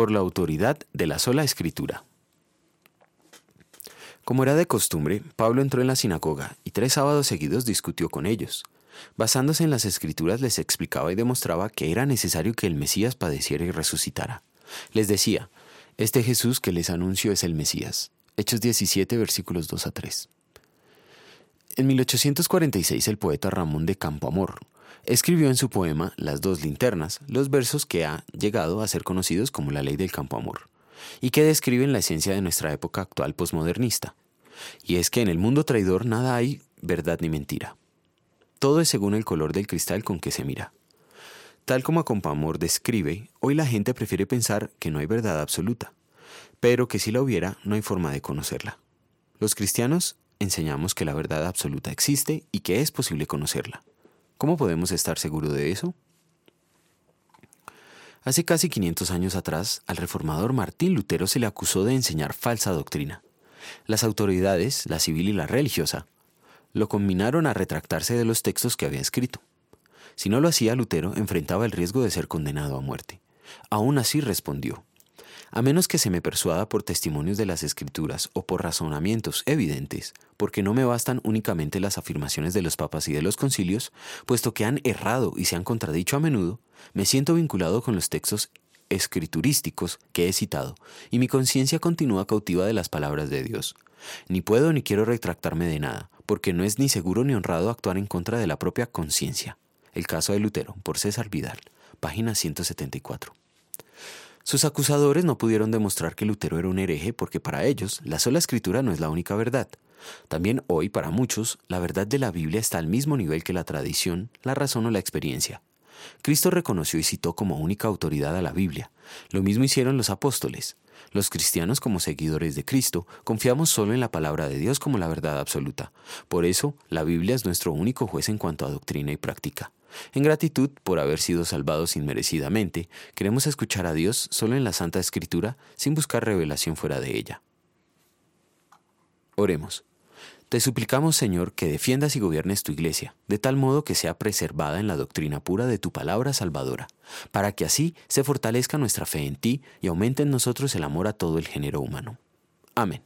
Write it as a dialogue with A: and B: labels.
A: por la autoridad de la sola escritura. Como era de costumbre, Pablo entró en la sinagoga y tres sábados seguidos discutió con ellos. Basándose en las escrituras les explicaba y demostraba que era necesario que el Mesías padeciera y resucitara. Les decía, este Jesús que les anuncio es el Mesías. Hechos 17 versículos 2 a 3. En 1846 el poeta Ramón de Campoamor escribió en su poema Las dos linternas los versos que ha llegado a ser conocidos como la ley del campo amor, y que describen la esencia de nuestra época actual posmodernista. Y es que en el mundo traidor nada hay verdad ni mentira. Todo es según el color del cristal con que se mira. Tal como Acompamor describe, hoy la gente prefiere pensar que no hay verdad absoluta, pero que si la hubiera no hay forma de conocerla. Los cristianos enseñamos que la verdad absoluta existe y que es posible conocerla. ¿Cómo podemos estar seguros de eso? Hace casi 500 años atrás, al reformador Martín Lutero se le acusó de enseñar falsa doctrina. Las autoridades, la civil y la religiosa, lo combinaron a retractarse de los textos que había escrito. Si no lo hacía, Lutero enfrentaba el riesgo de ser condenado a muerte. Aún así respondió, a menos que se me persuada por testimonios de las escrituras o por razonamientos evidentes, porque no me bastan únicamente las afirmaciones de los papas y de los concilios, puesto que han errado y se han contradicho a menudo, me siento vinculado con los textos escriturísticos que he citado, y mi conciencia continúa cautiva de las palabras de Dios. Ni puedo ni quiero retractarme de nada, porque no es ni seguro ni honrado actuar en contra de la propia conciencia. El caso de Lutero, por César Vidal, página 174. Sus acusadores no pudieron demostrar que Lutero era un hereje porque para ellos la sola escritura no es la única verdad. También hoy para muchos la verdad de la Biblia está al mismo nivel que la tradición, la razón o la experiencia. Cristo reconoció y citó como única autoridad a la Biblia. Lo mismo hicieron los apóstoles. Los cristianos como seguidores de Cristo confiamos solo en la palabra de Dios como la verdad absoluta. Por eso, la Biblia es nuestro único juez en cuanto a doctrina y práctica. En gratitud por haber sido salvados inmerecidamente, queremos escuchar a Dios solo en la Santa Escritura sin buscar revelación fuera de ella. Oremos. Te suplicamos, Señor, que defiendas y gobiernes tu iglesia, de tal modo que sea preservada en la doctrina pura de tu palabra salvadora, para que así se fortalezca nuestra fe en ti y aumente en nosotros el amor a todo el género humano. Amén.